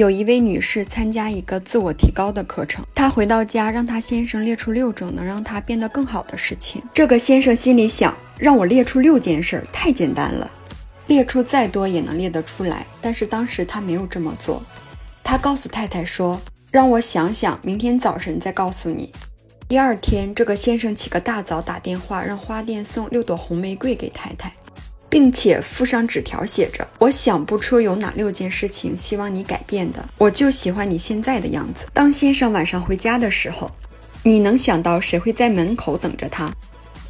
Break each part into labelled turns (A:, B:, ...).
A: 有一位女士参加一个自我提高的课程，她回到家让她先生列出六种能让她变得更好的事情。这个先生心里想：让我列出六件事，太简单了，列出再多也能列得出来。但是当时他没有这么做，他告诉太太说：“让我想想，明天早晨再告诉你。”第二天，这个先生起个大早打电话让花店送六朵红玫瑰给太太。并且附上纸条，写着：“我想不出有哪六件事情希望你改变的，我就喜欢你现在的样子。”当先生晚上回家的时候，你能想到谁会在门口等着他？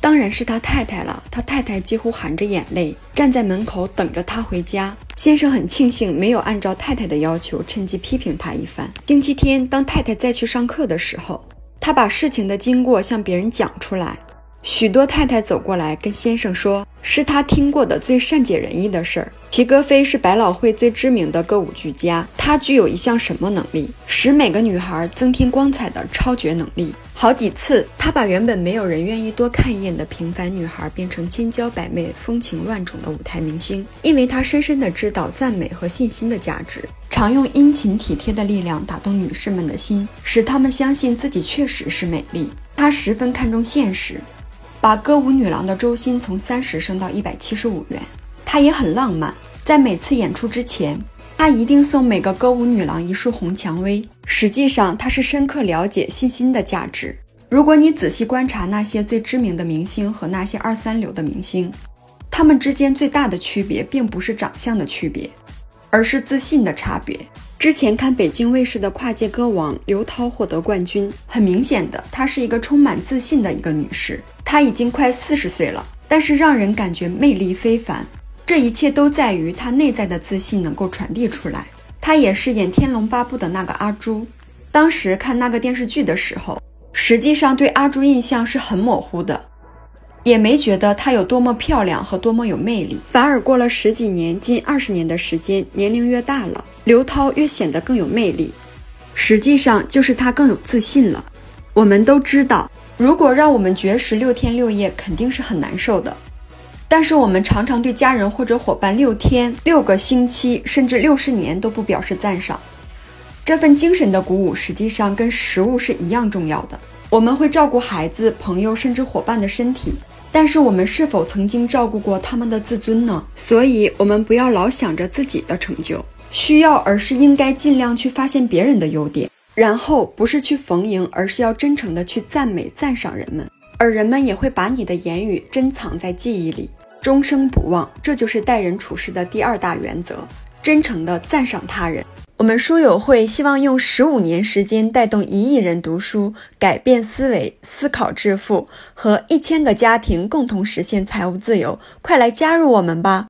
A: 当然是他太太了。他太太几乎含着眼泪站在门口等着他回家。先生很庆幸没有按照太太的要求，趁机批评他一番。星期天，当太太再去上课的时候，他把事情的经过向别人讲出来。许多太太走过来跟先生说，是他听过的最善解人意的事儿。齐格飞是百老汇最知名的歌舞剧家，他具有一项什么能力，使每个女孩增添光彩的超绝能力。好几次，他把原本没有人愿意多看一眼的平凡女孩变成千娇百媚、风情万种的舞台明星，因为他深深的知道赞美和信心的价值，常用殷勤体贴的力量打动女士们的心，使她们相信自己确实是美丽。他十分看重现实。把歌舞女郎的周薪从三十升到一百七十五元。他也很浪漫，在每次演出之前，他一定送每个歌舞女郎一束红蔷薇。实际上，他是深刻了解信心的价值。如果你仔细观察那些最知名的明星和那些二三流的明星，他们之间最大的区别，并不是长相的区别，而是自信的差别。之前看北京卫视的跨界歌王刘涛获得冠军，很明显的，她是一个充满自信的一个女士。她已经快四十岁了，但是让人感觉魅力非凡。这一切都在于她内在的自信能够传递出来。她也是演《天龙八部》的那个阿朱。当时看那个电视剧的时候，实际上对阿朱印象是很模糊的，也没觉得她有多么漂亮和多么有魅力。反而过了十几年，近二十年的时间，年龄越大了。刘涛越显得更有魅力，实际上就是她更有自信了。我们都知道，如果让我们绝食六天六夜，肯定是很难受的。但是我们常常对家人或者伙伴六天、六个星期，甚至六十年都不表示赞赏。这份精神的鼓舞，实际上跟食物是一样重要的。我们会照顾孩子、朋友，甚至伙伴的身体，但是我们是否曾经照顾过他们的自尊呢？所以，我们不要老想着自己的成就。需要，而是应该尽量去发现别人的优点，然后不是去逢迎，而是要真诚的去赞美、赞赏人们，而人们也会把你的言语珍藏在记忆里，终生不忘。这就是待人处事的第二大原则：真诚的赞赏他人。我们书友会希望用十五年时间带动一亿人读书，改变思维、思考致富，和一千个家庭共同实现财务自由。快来加入我们吧！